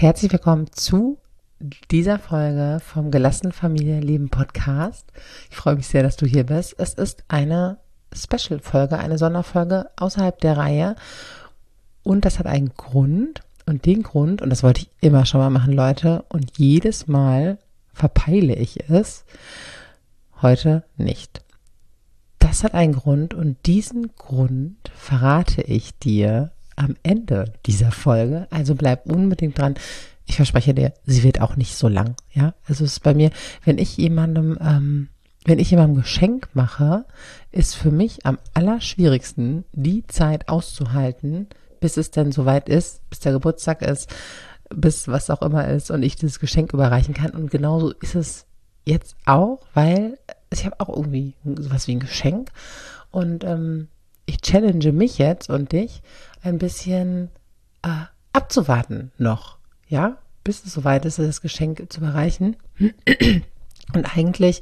Herzlich willkommen zu dieser Folge vom Gelassen Familie Leben Podcast. Ich freue mich sehr, dass du hier bist. Es ist eine Special-Folge, eine Sonderfolge außerhalb der Reihe. Und das hat einen Grund. Und den Grund, und das wollte ich immer schon mal machen, Leute, und jedes Mal verpeile ich es, heute nicht. Das hat einen Grund und diesen Grund verrate ich dir am Ende dieser Folge. Also bleib unbedingt dran. Ich verspreche dir, sie wird auch nicht so lang. Ja, also es ist bei mir, wenn ich jemandem, ähm, wenn ich jemandem Geschenk mache, ist für mich am allerschwierigsten, die Zeit auszuhalten, bis es denn soweit ist, bis der Geburtstag ist, bis was auch immer ist und ich dieses Geschenk überreichen kann. Und genauso ist es jetzt auch, weil ich habe auch irgendwie sowas wie ein Geschenk und ähm, ich challenge mich jetzt und dich ein bisschen äh, abzuwarten noch, ja, bis es soweit ist, das Geschenk zu erreichen. Und eigentlich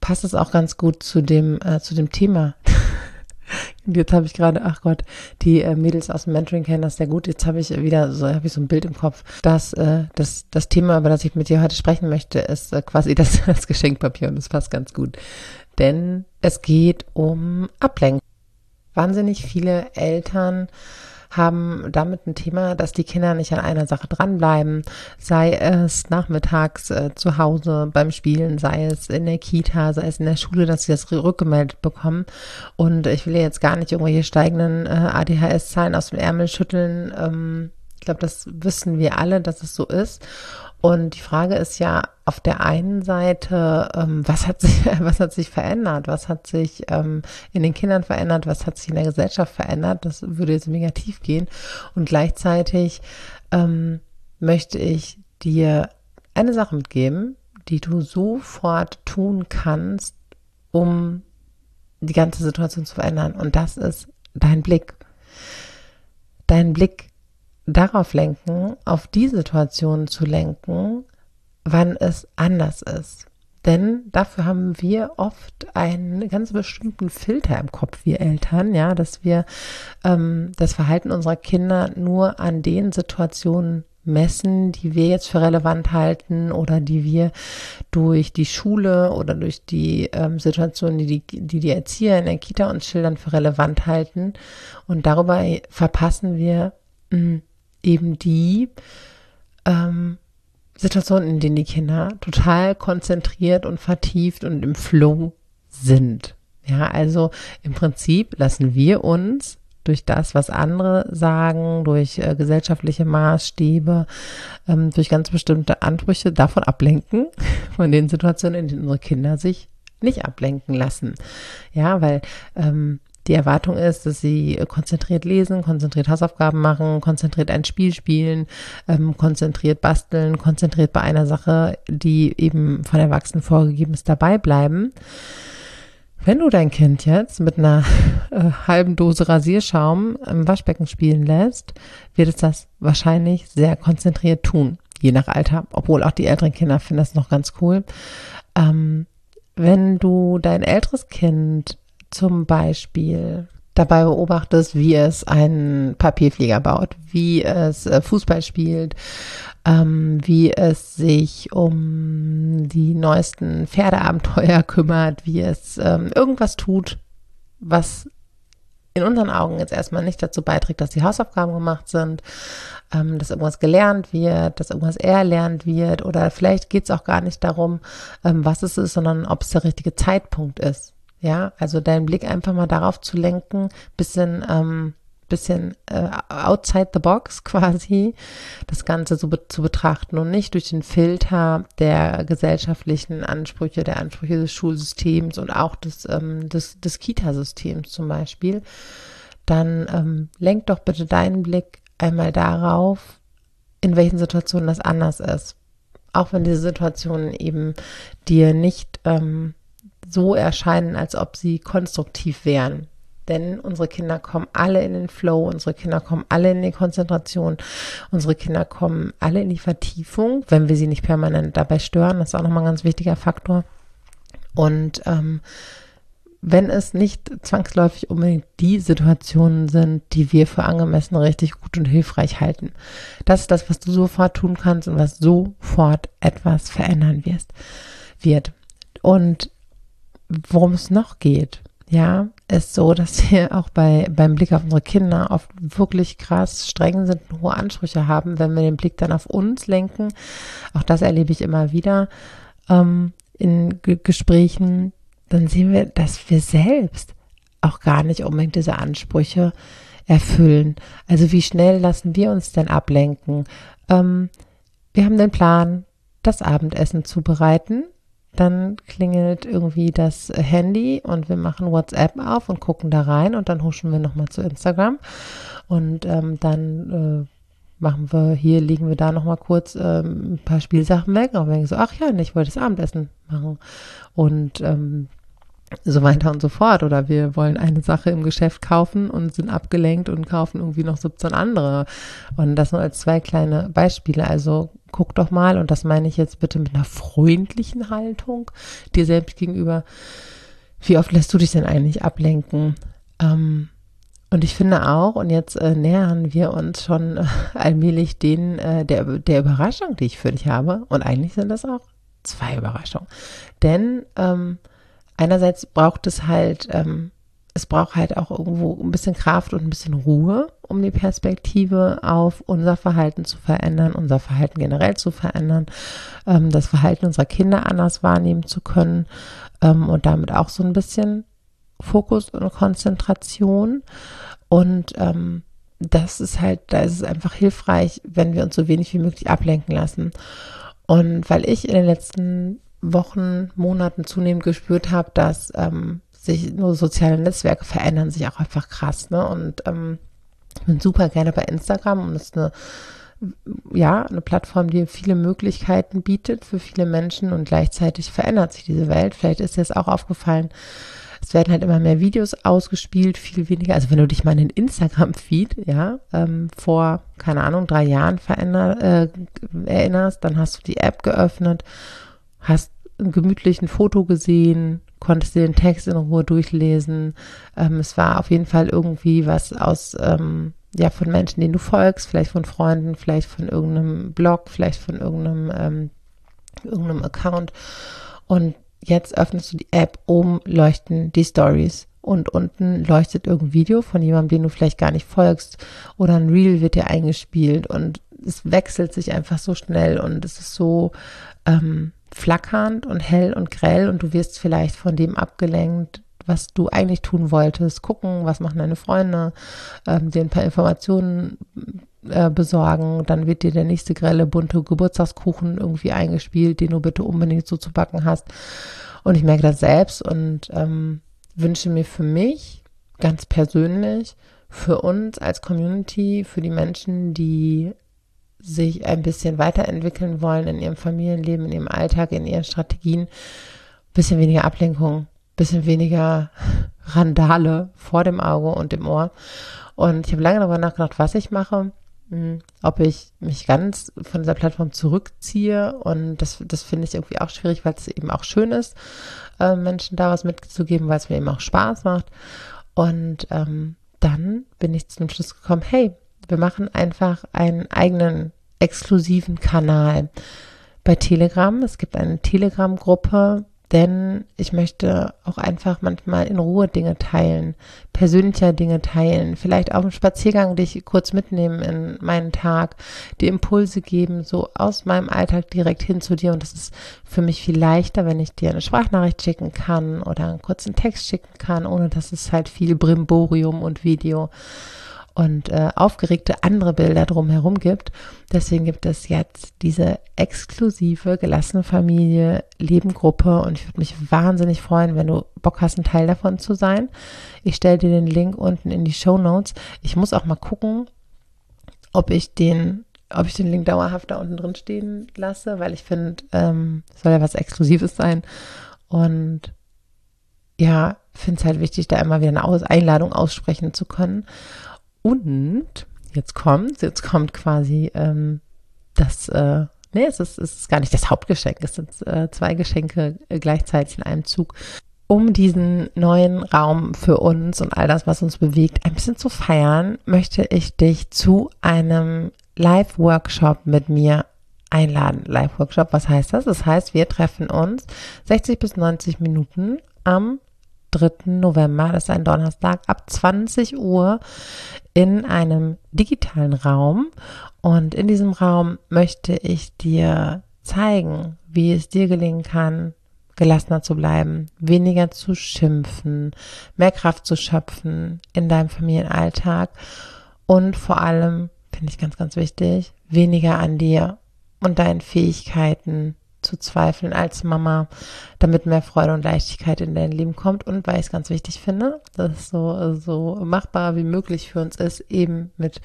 passt es auch ganz gut zu dem äh, zu dem Thema. Jetzt habe ich gerade, ach Gott, die äh, Mädels aus dem Mentoring kennen das sehr gut. Jetzt habe ich wieder so, habe ich so ein Bild im Kopf. dass äh, das, das Thema, über das ich mit dir heute sprechen möchte, ist äh, quasi das, das Geschenkpapier und das passt ganz gut. Denn es geht um Ablenkung. Wahnsinnig viele Eltern haben damit ein Thema, dass die Kinder nicht an einer Sache dranbleiben, sei es nachmittags äh, zu Hause beim Spielen, sei es in der Kita, sei es in der Schule, dass sie das rückgemeldet bekommen. Und ich will jetzt gar nicht irgendwelche steigenden äh, ADHS-Zahlen aus dem Ärmel schütteln. Ähm, ich glaube, das wissen wir alle, dass es so ist. Und die Frage ist ja auf der einen Seite, ähm, was hat sich, was hat sich verändert? Was hat sich ähm, in den Kindern verändert? Was hat sich in der Gesellschaft verändert? Das würde jetzt negativ gehen. Und gleichzeitig ähm, möchte ich dir eine Sache mitgeben, die du sofort tun kannst, um die ganze Situation zu verändern. Und das ist dein Blick. Dein Blick darauf lenken, auf die Situation zu lenken, wann es anders ist. Denn dafür haben wir oft einen ganz bestimmten Filter im Kopf, wir Eltern, ja, dass wir ähm, das Verhalten unserer Kinder nur an den Situationen messen, die wir jetzt für relevant halten oder die wir durch die Schule oder durch die ähm, Situationen, die die, die die Erzieher in der Kita uns schildern, für relevant halten. Und darüber verpassen wir mh, hm, eben die ähm, Situationen, in denen die Kinder total konzentriert und vertieft und im Flow sind. Ja, also im Prinzip lassen wir uns durch das, was andere sagen, durch äh, gesellschaftliche Maßstäbe, ähm, durch ganz bestimmte Ansprüche davon ablenken, von den Situationen, in denen unsere Kinder sich nicht ablenken lassen. Ja, weil ähm, die Erwartung ist, dass sie konzentriert lesen, konzentriert Hausaufgaben machen, konzentriert ein Spiel spielen, ähm, konzentriert basteln, konzentriert bei einer Sache, die eben von Erwachsenen vorgegeben ist, dabei bleiben. Wenn du dein Kind jetzt mit einer äh, halben Dose Rasierschaum im Waschbecken spielen lässt, wird es das wahrscheinlich sehr konzentriert tun, je nach Alter, obwohl auch die älteren Kinder finden das noch ganz cool. Ähm, wenn du dein älteres Kind zum Beispiel dabei beobachtest, wie es einen Papierflieger baut, wie es äh, Fußball spielt, ähm, wie es sich um die neuesten Pferdeabenteuer kümmert, wie es ähm, irgendwas tut, was in unseren Augen jetzt erstmal nicht dazu beiträgt, dass die Hausaufgaben gemacht sind, ähm, dass irgendwas gelernt wird, dass irgendwas erlernt wird oder vielleicht geht es auch gar nicht darum, ähm, was es ist, sondern ob es der richtige Zeitpunkt ist. Ja, also deinen Blick einfach mal darauf zu lenken, bisschen, ähm, bisschen äh, outside the box quasi, das Ganze so be zu betrachten und nicht durch den Filter der gesellschaftlichen Ansprüche, der Ansprüche des Schulsystems und auch des, ähm, des, des Kita-Systems zum Beispiel, dann ähm, lenk doch bitte deinen Blick einmal darauf, in welchen Situationen das anders ist. Auch wenn diese Situationen eben dir nicht ähm, so erscheinen, als ob sie konstruktiv wären. Denn unsere Kinder kommen alle in den Flow, unsere Kinder kommen alle in die Konzentration, unsere Kinder kommen alle in die Vertiefung, wenn wir sie nicht permanent dabei stören. Das ist auch nochmal ein ganz wichtiger Faktor. Und ähm, wenn es nicht zwangsläufig unbedingt die Situationen sind, die wir für angemessen richtig gut und hilfreich halten. Das ist das, was du sofort tun kannst und was sofort etwas verändern wirst, wird. Und worum es noch geht, ja, ist so, dass wir auch bei, beim Blick auf unsere Kinder oft wirklich krass streng sind und hohe Ansprüche haben, wenn wir den Blick dann auf uns lenken. Auch das erlebe ich immer wieder ähm, in G Gesprächen. Dann sehen wir, dass wir selbst auch gar nicht unbedingt diese Ansprüche erfüllen. Also wie schnell lassen wir uns denn ablenken? Ähm, wir haben den Plan, das Abendessen zu bereiten dann klingelt irgendwie das Handy und wir machen WhatsApp auf und gucken da rein und dann huschen wir nochmal zu Instagram und ähm, dann äh, machen wir hier, legen wir da nochmal kurz ähm, ein paar Spielsachen weg. Und denken so, ach ja, ich wollte das Abendessen machen. Und ähm, so weiter und so fort. Oder wir wollen eine Sache im Geschäft kaufen und sind abgelenkt und kaufen irgendwie noch 17 andere. Und das nur als zwei kleine Beispiele. Also guck doch mal, und das meine ich jetzt bitte mit einer freundlichen Haltung dir selbst gegenüber. Wie oft lässt du dich denn eigentlich ablenken? Ähm, und ich finde auch, und jetzt äh, nähern wir uns schon äh, allmählich den, äh, der, der Überraschung, die ich für dich habe. Und eigentlich sind das auch zwei Überraschungen. Denn ähm, einerseits braucht es halt, ähm, es braucht halt auch irgendwo ein bisschen Kraft und ein bisschen Ruhe, um die Perspektive auf unser Verhalten zu verändern, unser Verhalten generell zu verändern, ähm, das Verhalten unserer Kinder anders wahrnehmen zu können ähm, und damit auch so ein bisschen Fokus und Konzentration. Und ähm, das ist halt, da ist es einfach hilfreich, wenn wir uns so wenig wie möglich ablenken lassen. Und weil ich in den letzten Wochen, Monaten zunehmend gespürt habe, dass ähm, sich nur soziale Netzwerke verändern sich auch einfach krass. Ne? Und ähm, ich bin super gerne bei Instagram und das ist eine ja, eine Plattform, die viele Möglichkeiten bietet für viele Menschen und gleichzeitig verändert sich diese Welt. Vielleicht ist dir das auch aufgefallen. Es werden halt immer mehr Videos ausgespielt, viel weniger. Also wenn du dich mal an den Instagram-Feed, ja, ähm, vor, keine Ahnung, drei Jahren veränder, äh, erinnerst, dann hast du die App geöffnet hast gemütlich ein Foto gesehen, konntest dir den Text in Ruhe durchlesen. Ähm, es war auf jeden Fall irgendwie was aus, ähm, ja, von Menschen, denen du folgst, vielleicht von Freunden, vielleicht von irgendeinem Blog, vielleicht von irgendeinem, ähm, irgendeinem Account. Und jetzt öffnest du die App, oben leuchten die Stories. Und unten leuchtet irgendein Video von jemandem, den du vielleicht gar nicht folgst. Oder ein Reel wird dir eingespielt. Und es wechselt sich einfach so schnell und es ist so, ähm, flackernd und hell und grell und du wirst vielleicht von dem abgelenkt, was du eigentlich tun wolltest. Gucken, was machen deine Freunde, ähm, dir ein paar Informationen äh, besorgen. Dann wird dir der nächste grelle, bunte Geburtstagskuchen irgendwie eingespielt, den du bitte unbedingt so zu backen hast. Und ich merke das selbst und ähm, wünsche mir für mich ganz persönlich, für uns als Community, für die Menschen, die sich ein bisschen weiterentwickeln wollen in ihrem Familienleben, in ihrem Alltag, in ihren Strategien, bisschen weniger Ablenkung, bisschen weniger Randale vor dem Auge und dem Ohr. Und ich habe lange darüber nachgedacht, was ich mache, hm, ob ich mich ganz von dieser Plattform zurückziehe. Und das, das finde ich irgendwie auch schwierig, weil es eben auch schön ist, äh, Menschen da was mitzugeben, weil es mir eben auch Spaß macht. Und ähm, dann bin ich zum Schluss gekommen, hey, wir machen einfach einen eigenen exklusiven Kanal bei Telegram. Es gibt eine Telegram-Gruppe, denn ich möchte auch einfach manchmal in Ruhe Dinge teilen, persönlicher Dinge teilen, vielleicht auch im Spaziergang dich kurz mitnehmen in meinen Tag, die Impulse geben, so aus meinem Alltag direkt hin zu dir. Und das ist für mich viel leichter, wenn ich dir eine Sprachnachricht schicken kann oder einen kurzen Text schicken kann, ohne dass es halt viel Brimborium und Video und äh, aufgeregte andere Bilder drumherum gibt. Deswegen gibt es jetzt diese exklusive gelassene Familie Lebengruppe und ich würde mich wahnsinnig freuen, wenn du Bock hast, ein Teil davon zu sein. Ich stelle dir den Link unten in die Show Notes. Ich muss auch mal gucken, ob ich den ob ich den Link dauerhaft da unten drin stehen lasse, weil ich finde, ähm, soll ja was Exklusives sein. Und ja, finde es halt wichtig, da immer wieder eine Aus Einladung aussprechen zu können. Und jetzt kommt, jetzt kommt quasi ähm, das, äh, nee, es ist, es ist gar nicht das Hauptgeschenk, es sind äh, zwei Geschenke äh, gleichzeitig in einem Zug. um diesen neuen Raum für uns und all das, was uns bewegt, ein bisschen zu feiern, möchte ich dich zu einem Live-Workshop mit mir einladen. Live-Workshop, was heißt das? Das heißt, wir treffen uns 60 bis 90 Minuten am 3. November, das ist ein Donnerstag, ab 20 Uhr in einem digitalen Raum. Und in diesem Raum möchte ich dir zeigen, wie es dir gelingen kann, gelassener zu bleiben, weniger zu schimpfen, mehr Kraft zu schöpfen in deinem Familienalltag und vor allem, finde ich ganz, ganz wichtig, weniger an dir und deinen Fähigkeiten zu zweifeln als Mama, damit mehr Freude und Leichtigkeit in dein Leben kommt und weil ich es ganz wichtig finde, dass es so, so machbar wie möglich für uns ist, eben mit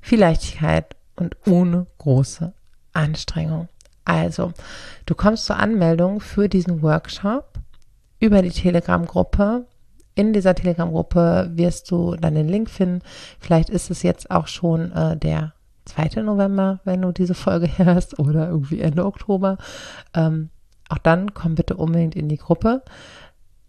viel Leichtigkeit und ohne große Anstrengung. Also, du kommst zur Anmeldung für diesen Workshop über die Telegram-Gruppe. In dieser Telegram-Gruppe wirst du dann den Link finden. Vielleicht ist es jetzt auch schon äh, der 2. November, wenn du diese Folge hörst, oder irgendwie Ende Oktober. Ähm, auch dann komm bitte unbedingt in die Gruppe.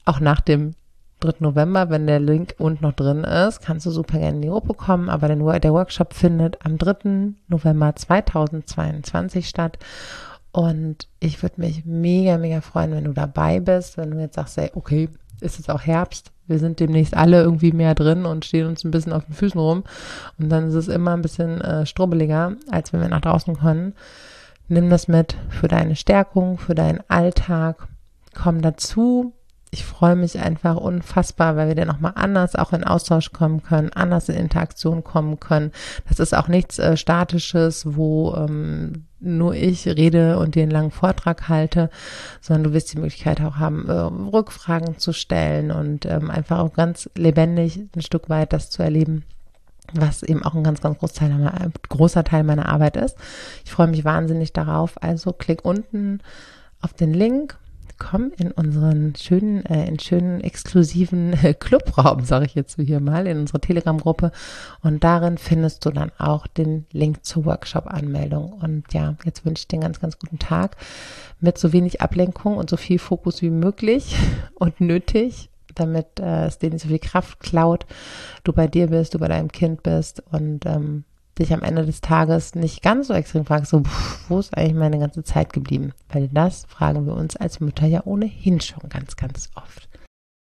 Auch nach dem 3. November, wenn der Link unten noch drin ist, kannst du super gerne in die Gruppe kommen. Aber der Workshop findet am 3. November 2022 statt. Und ich würde mich mega, mega freuen, wenn du dabei bist, wenn du jetzt sagst, hey, okay, ist es auch Herbst, wir sind demnächst alle irgendwie mehr drin und stehen uns ein bisschen auf den Füßen rum. Und dann ist es immer ein bisschen äh, strubbeliger, als wenn wir nach draußen können. Nimm das mit für deine Stärkung, für deinen Alltag. Komm dazu, ich freue mich einfach unfassbar, weil wir dann nochmal anders auch in Austausch kommen können, anders in Interaktion kommen können. Das ist auch nichts äh, Statisches, wo ähm, nur ich rede und dir einen langen Vortrag halte, sondern du wirst die Möglichkeit auch haben, äh, Rückfragen zu stellen und ähm, einfach auch ganz lebendig ein Stück weit das zu erleben was eben auch ein ganz, ganz großer Teil, meiner, großer Teil meiner Arbeit ist. Ich freue mich wahnsinnig darauf. Also klick unten auf den Link komm in unseren schönen, äh, in schönen exklusiven äh, Clubraum, sage ich jetzt hier mal, in unsere Telegram-Gruppe. Und darin findest du dann auch den Link zur Workshop-Anmeldung. Und ja, jetzt wünsche ich dir einen ganz, ganz guten Tag mit so wenig Ablenkung und so viel Fokus wie möglich und nötig damit äh, es dir nicht so viel Kraft klaut, du bei dir bist, du bei deinem Kind bist und ähm, dich am Ende des Tages nicht ganz so extrem fragst, so, wo ist eigentlich meine ganze Zeit geblieben? Weil das fragen wir uns als Mütter ja ohnehin schon ganz, ganz oft.